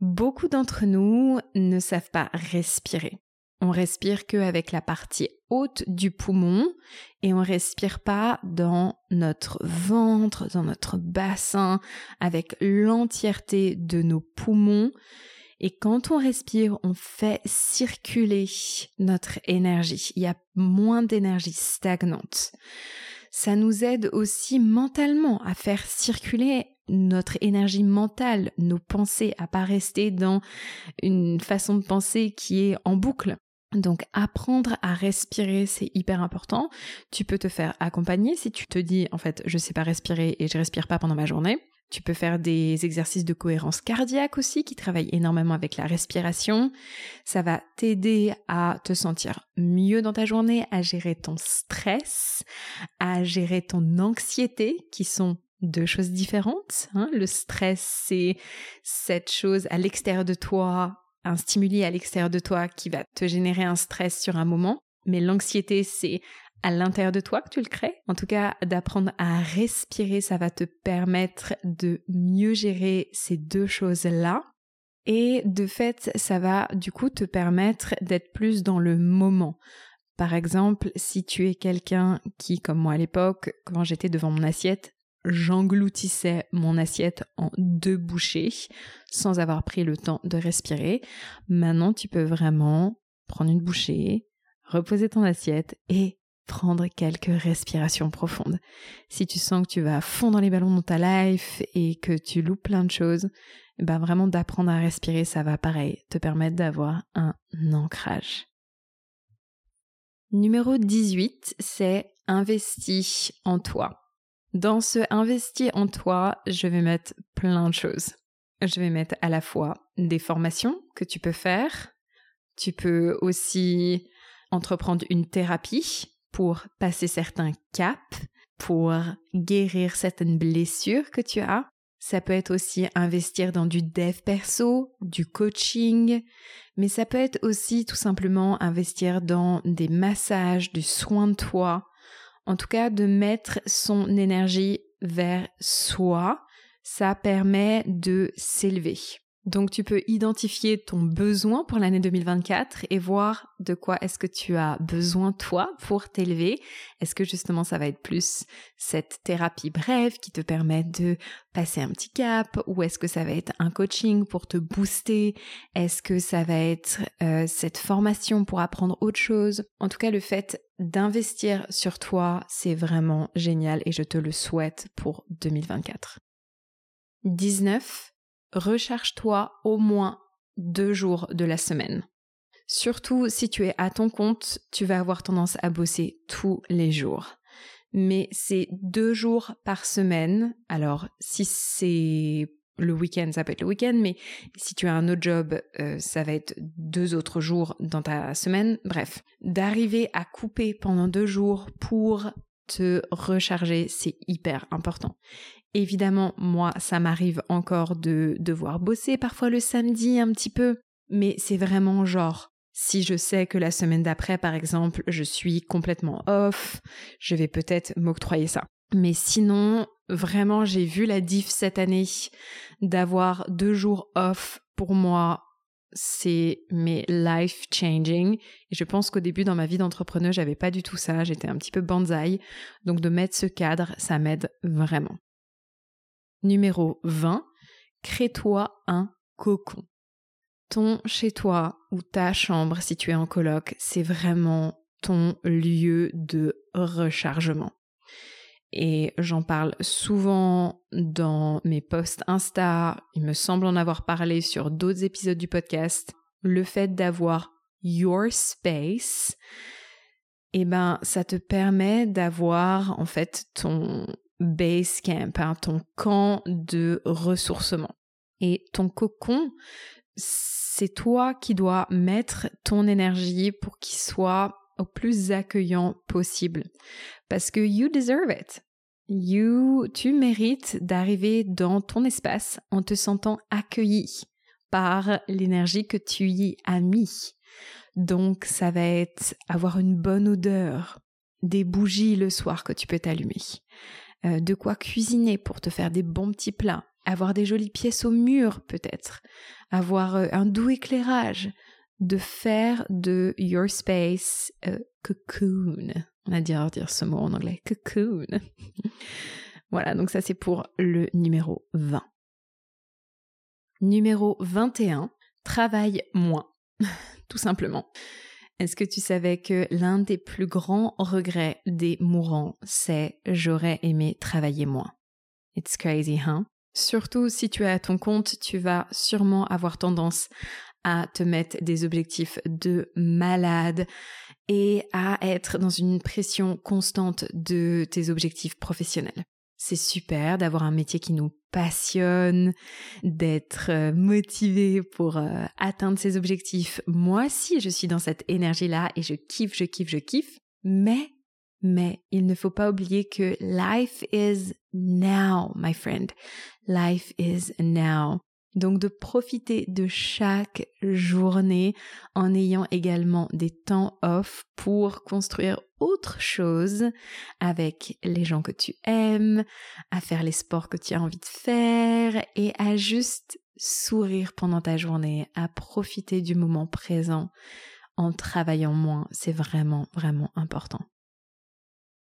Beaucoup d'entre nous ne savent pas respirer. On respire que avec la partie haute du poumon et on respire pas dans notre ventre, dans notre bassin, avec l'entièreté de nos poumons et quand on respire, on fait circuler notre énergie. Il y a moins d'énergie stagnante. Ça nous aide aussi mentalement à faire circuler notre énergie mentale, nos pensées, à pas rester dans une façon de penser qui est en boucle. Donc apprendre à respirer, c'est hyper important. Tu peux te faire accompagner si tu te dis en fait je sais pas respirer et je respire pas pendant ma journée. Tu peux faire des exercices de cohérence cardiaque aussi qui travaillent énormément avec la respiration. Ça va t'aider à te sentir mieux dans ta journée, à gérer ton stress, à gérer ton anxiété qui sont deux choses différentes. Hein. Le stress, c'est cette chose à l'extérieur de toi, un stimuli à l'extérieur de toi qui va te générer un stress sur un moment. Mais l'anxiété, c'est à l'intérieur de toi que tu le crées. En tout cas, d'apprendre à respirer, ça va te permettre de mieux gérer ces deux choses-là. Et de fait, ça va du coup te permettre d'être plus dans le moment. Par exemple, si tu es quelqu'un qui, comme moi à l'époque, quand j'étais devant mon assiette, j'engloutissais mon assiette en deux bouchées sans avoir pris le temps de respirer. Maintenant, tu peux vraiment prendre une bouchée, reposer ton assiette et prendre quelques respirations profondes. Si tu sens que tu vas à fond dans les ballons dans ta life et que tu loupes plein de choses, ben vraiment d'apprendre à respirer, ça va pareil, te permettre d'avoir un ancrage. Numéro 18, c'est investi en toi. Dans ce investi en toi, je vais mettre plein de choses. Je vais mettre à la fois des formations que tu peux faire. Tu peux aussi entreprendre une thérapie pour passer certains caps, pour guérir certaines blessures que tu as. Ça peut être aussi investir dans du dev perso, du coaching, mais ça peut être aussi tout simplement investir dans des massages, du soin de toi, en tout cas de mettre son énergie vers soi, ça permet de s'élever. Donc tu peux identifier ton besoin pour l'année 2024 et voir de quoi est-ce que tu as besoin toi pour t'élever. Est-ce que justement ça va être plus cette thérapie brève qui te permet de passer un petit cap ou est-ce que ça va être un coaching pour te booster? Est-ce que ça va être euh, cette formation pour apprendre autre chose? En tout cas le fait d'investir sur toi c'est vraiment génial et je te le souhaite pour 2024. 19 recharge-toi au moins deux jours de la semaine. Surtout si tu es à ton compte, tu vas avoir tendance à bosser tous les jours. Mais c'est deux jours par semaine. Alors, si c'est le week-end, ça peut être le week-end, mais si tu as un autre job, euh, ça va être deux autres jours dans ta semaine. Bref, d'arriver à couper pendant deux jours pour te recharger, c'est hyper important. Évidemment, moi, ça m'arrive encore de devoir bosser parfois le samedi un petit peu, mais c'est vraiment genre, si je sais que la semaine d'après, par exemple, je suis complètement off, je vais peut-être m'octroyer ça. Mais sinon, vraiment, j'ai vu la diff cette année d'avoir deux jours off pour moi. C'est mes life changing. Et je pense qu'au début dans ma vie d'entrepreneur, j'avais pas du tout ça. J'étais un petit peu banzai. Donc de mettre ce cadre, ça m'aide vraiment. Numéro 20, crée-toi un cocon. Ton chez toi ou ta chambre, si en coloc, c'est vraiment ton lieu de rechargement. Et j'en parle souvent dans mes posts Insta, il me semble en avoir parlé sur d'autres épisodes du podcast. Le fait d'avoir your space, eh ben, ça te permet d'avoir en fait ton, base camp, hein, ton camp de ressourcement. Et ton cocon, c'est toi qui dois mettre ton énergie pour qu'il soit au plus accueillant possible. Parce que you deserve it. You, tu mérites d'arriver dans ton espace en te sentant accueilli par l'énergie que tu y as mis. Donc, ça va être avoir une bonne odeur, des bougies le soir que tu peux t'allumer, euh, de quoi cuisiner pour te faire des bons petits plats, avoir des jolies pièces au mur peut-être, avoir euh, un doux éclairage, de faire de your space a cocoon. On a dire, dire ce mot en anglais, cocoon. voilà, donc ça c'est pour le numéro 20. Numéro 21, travaille moins, tout simplement. Est-ce que tu savais que l'un des plus grands regrets des mourants, c'est j'aurais aimé travailler moins? It's crazy, hein? Surtout si tu es à ton compte, tu vas sûrement avoir tendance à te mettre des objectifs de malade et à être dans une pression constante de tes objectifs professionnels. C'est super d'avoir un métier qui nous passionne, d'être euh, motivé pour euh, atteindre ses objectifs. Moi aussi, je suis dans cette énergie-là et je kiffe, je kiffe, je kiffe. Mais, mais, il ne faut pas oublier que life is now, my friend. Life is now. Donc de profiter de chaque journée en ayant également des temps off pour construire autre chose avec les gens que tu aimes, à faire les sports que tu as envie de faire et à juste sourire pendant ta journée, à profiter du moment présent en travaillant moins. C'est vraiment, vraiment important.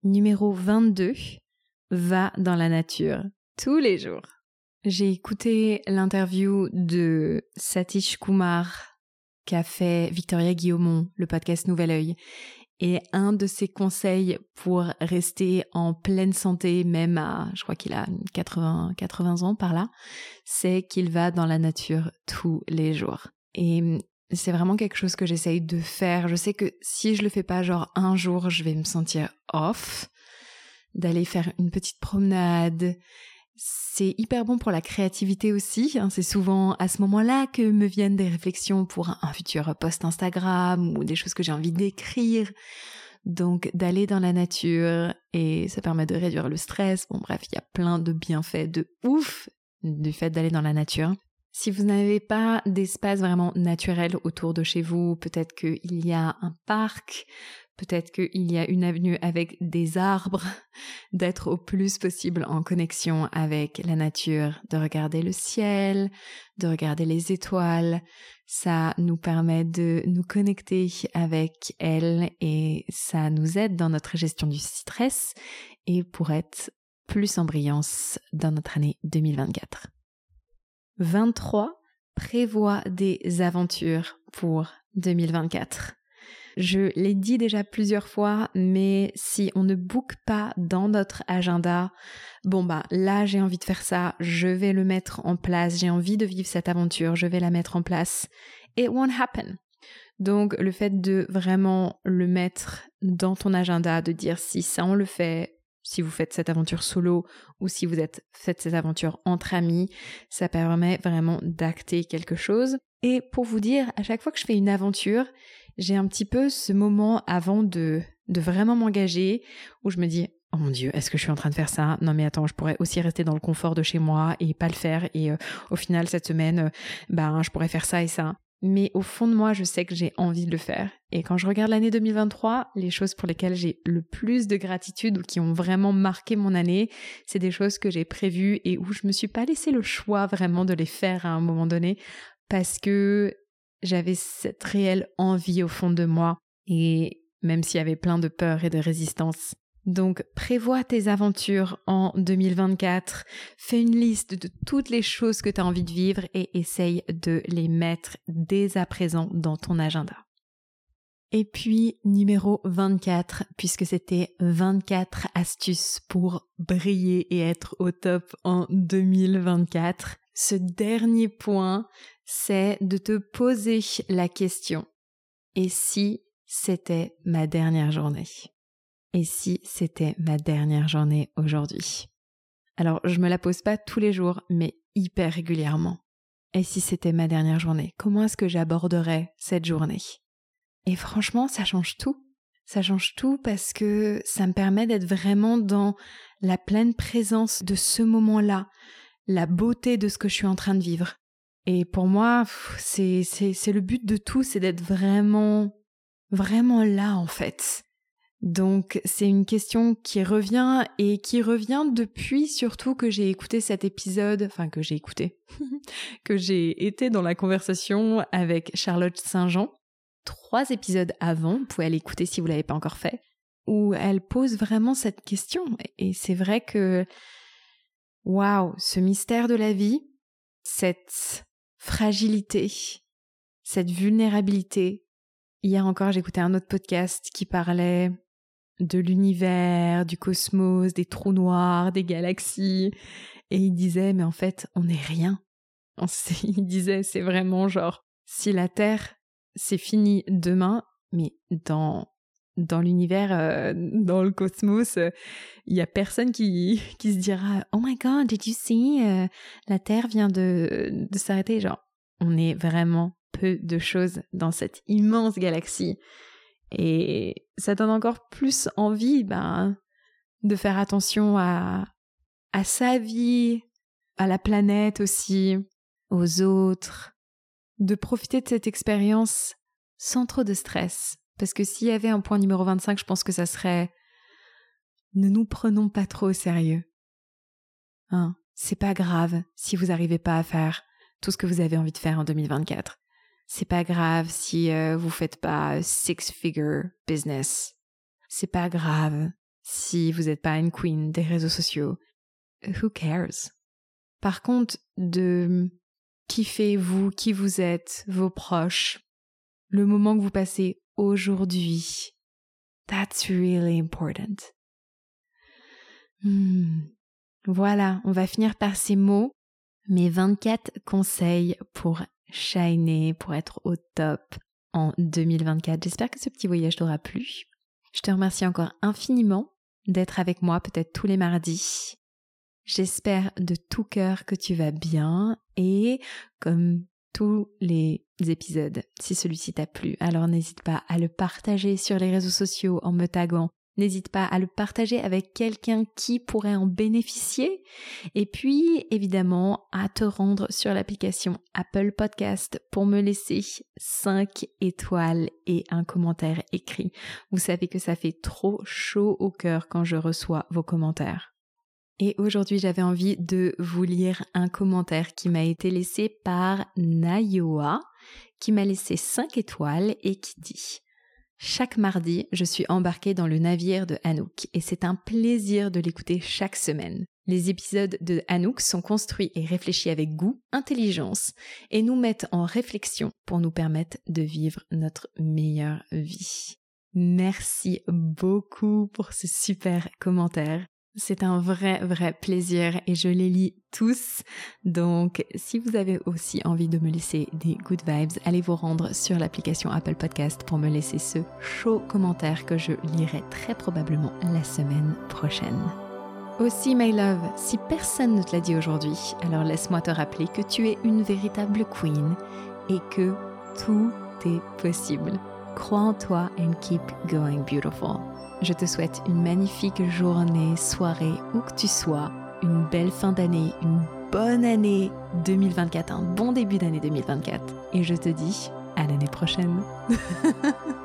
Numéro 22, va dans la nature tous les jours. J'ai écouté l'interview de Satish Kumar qu'a fait Victoria Guillaumont, le podcast Nouvel Oeil. Et un de ses conseils pour rester en pleine santé, même à, je crois qu'il a 80, 80 ans par là, c'est qu'il va dans la nature tous les jours. Et c'est vraiment quelque chose que j'essaye de faire. Je sais que si je le fais pas genre un jour, je vais me sentir off. D'aller faire une petite promenade, c'est hyper bon pour la créativité aussi. Hein. C'est souvent à ce moment-là que me viennent des réflexions pour un futur post Instagram ou des choses que j'ai envie d'écrire. Donc d'aller dans la nature et ça permet de réduire le stress. Bon bref, il y a plein de bienfaits de ouf du fait d'aller dans la nature. Si vous n'avez pas d'espace vraiment naturel autour de chez vous, peut-être qu'il y a un parc, peut-être qu'il y a une avenue avec des arbres, d'être au plus possible en connexion avec la nature, de regarder le ciel, de regarder les étoiles. Ça nous permet de nous connecter avec elle et ça nous aide dans notre gestion du stress et pour être plus en brillance dans notre année 2024. 23 prévoit des aventures pour 2024. Je l'ai dit déjà plusieurs fois, mais si on ne book pas dans notre agenda, bon bah là j'ai envie de faire ça, je vais le mettre en place, j'ai envie de vivre cette aventure, je vais la mettre en place. It won't happen. Donc le fait de vraiment le mettre dans ton agenda, de dire si ça on le fait, si vous faites cette aventure solo ou si vous êtes faites cette aventure entre amis, ça permet vraiment d'acter quelque chose. Et pour vous dire, à chaque fois que je fais une aventure, j'ai un petit peu ce moment avant de, de vraiment m'engager où je me dis Oh mon dieu, est-ce que je suis en train de faire ça? Non mais attends, je pourrais aussi rester dans le confort de chez moi et pas le faire. Et euh, au final, cette semaine, euh, ben je pourrais faire ça et ça mais au fond de moi, je sais que j'ai envie de le faire. Et quand je regarde l'année 2023, les choses pour lesquelles j'ai le plus de gratitude ou qui ont vraiment marqué mon année, c'est des choses que j'ai prévues et où je me suis pas laissé le choix vraiment de les faire à un moment donné parce que j'avais cette réelle envie au fond de moi et même s'il y avait plein de peur et de résistance, donc prévois tes aventures en 2024, fais une liste de toutes les choses que tu as envie de vivre et essaye de les mettre dès à présent dans ton agenda. Et puis numéro 24, puisque c'était 24 astuces pour briller et être au top en 2024, ce dernier point, c'est de te poser la question, et si c'était ma dernière journée? Et si c'était ma dernière journée aujourd'hui? Alors, je me la pose pas tous les jours, mais hyper régulièrement. Et si c'était ma dernière journée? Comment est-ce que j'aborderais cette journée? Et franchement, ça change tout. Ça change tout parce que ça me permet d'être vraiment dans la pleine présence de ce moment-là, la beauté de ce que je suis en train de vivre. Et pour moi, c'est, le but de tout, c'est d'être vraiment, vraiment là en fait. Donc c'est une question qui revient et qui revient depuis surtout que j'ai écouté cet épisode, enfin que j'ai écouté, que j'ai été dans la conversation avec Charlotte Saint-Jean, trois épisodes avant, vous pouvez aller écouter si vous l'avez pas encore fait, où elle pose vraiment cette question. Et c'est vrai que, waouh, ce mystère de la vie, cette fragilité, cette vulnérabilité. Hier encore, j'écoutais un autre podcast qui parlait de l'univers, du cosmos, des trous noirs, des galaxies. Et il disait, mais en fait, on n'est rien. Il disait, c'est vraiment genre, si la Terre, c'est fini demain, mais dans dans l'univers, euh, dans le cosmos, il y a personne qui, qui se dira Oh my god, did you see euh, La Terre vient de, de s'arrêter? Genre, on est vraiment peu de choses dans cette immense galaxie. Et ça donne encore plus envie ben, de faire attention à, à sa vie, à la planète aussi, aux autres, de profiter de cette expérience sans trop de stress. Parce que s'il y avait un point numéro 25, je pense que ça serait ne nous prenons pas trop au sérieux. Hein, c'est pas grave si vous n'arrivez pas à faire tout ce que vous avez envie de faire en 2024. C'est pas grave si euh, vous faites pas six figure business. C'est pas grave si vous n'êtes pas une queen des réseaux sociaux. Who cares? Par contre, de kiffer vous, qui vous êtes, vos proches, le moment que vous passez aujourd'hui, That's really important. Hmm. Voilà, on va finir par ces mots. Mes 24 conseils pour shiner, pour être au top en 2024. J'espère que ce petit voyage t'aura plu. Je te remercie encore infiniment d'être avec moi peut-être tous les mardis. J'espère de tout cœur que tu vas bien et comme tous les épisodes, si celui-ci t'a plu, alors n'hésite pas à le partager sur les réseaux sociaux en me taguant N'hésite pas à le partager avec quelqu'un qui pourrait en bénéficier. Et puis, évidemment, à te rendre sur l'application Apple Podcast pour me laisser 5 étoiles et un commentaire écrit. Vous savez que ça fait trop chaud au cœur quand je reçois vos commentaires. Et aujourd'hui, j'avais envie de vous lire un commentaire qui m'a été laissé par Nayoa, qui m'a laissé 5 étoiles et qui dit chaque mardi, je suis embarquée dans le navire de Hanouk et c'est un plaisir de l'écouter chaque semaine. Les épisodes de Hanouk sont construits et réfléchis avec goût, intelligence et nous mettent en réflexion pour nous permettre de vivre notre meilleure vie. Merci beaucoup pour ce super commentaire. C'est un vrai, vrai plaisir et je les lis tous. Donc, si vous avez aussi envie de me laisser des good vibes, allez vous rendre sur l'application Apple Podcast pour me laisser ce chaud commentaire que je lirai très probablement la semaine prochaine. Aussi, my love, si personne ne te l'a dit aujourd'hui, alors laisse-moi te rappeler que tu es une véritable queen et que tout est possible. Crois en toi and keep going beautiful. Je te souhaite une magnifique journée, soirée, où que tu sois, une belle fin d'année, une bonne année 2024, un bon début d'année 2024. Et je te dis à l'année prochaine.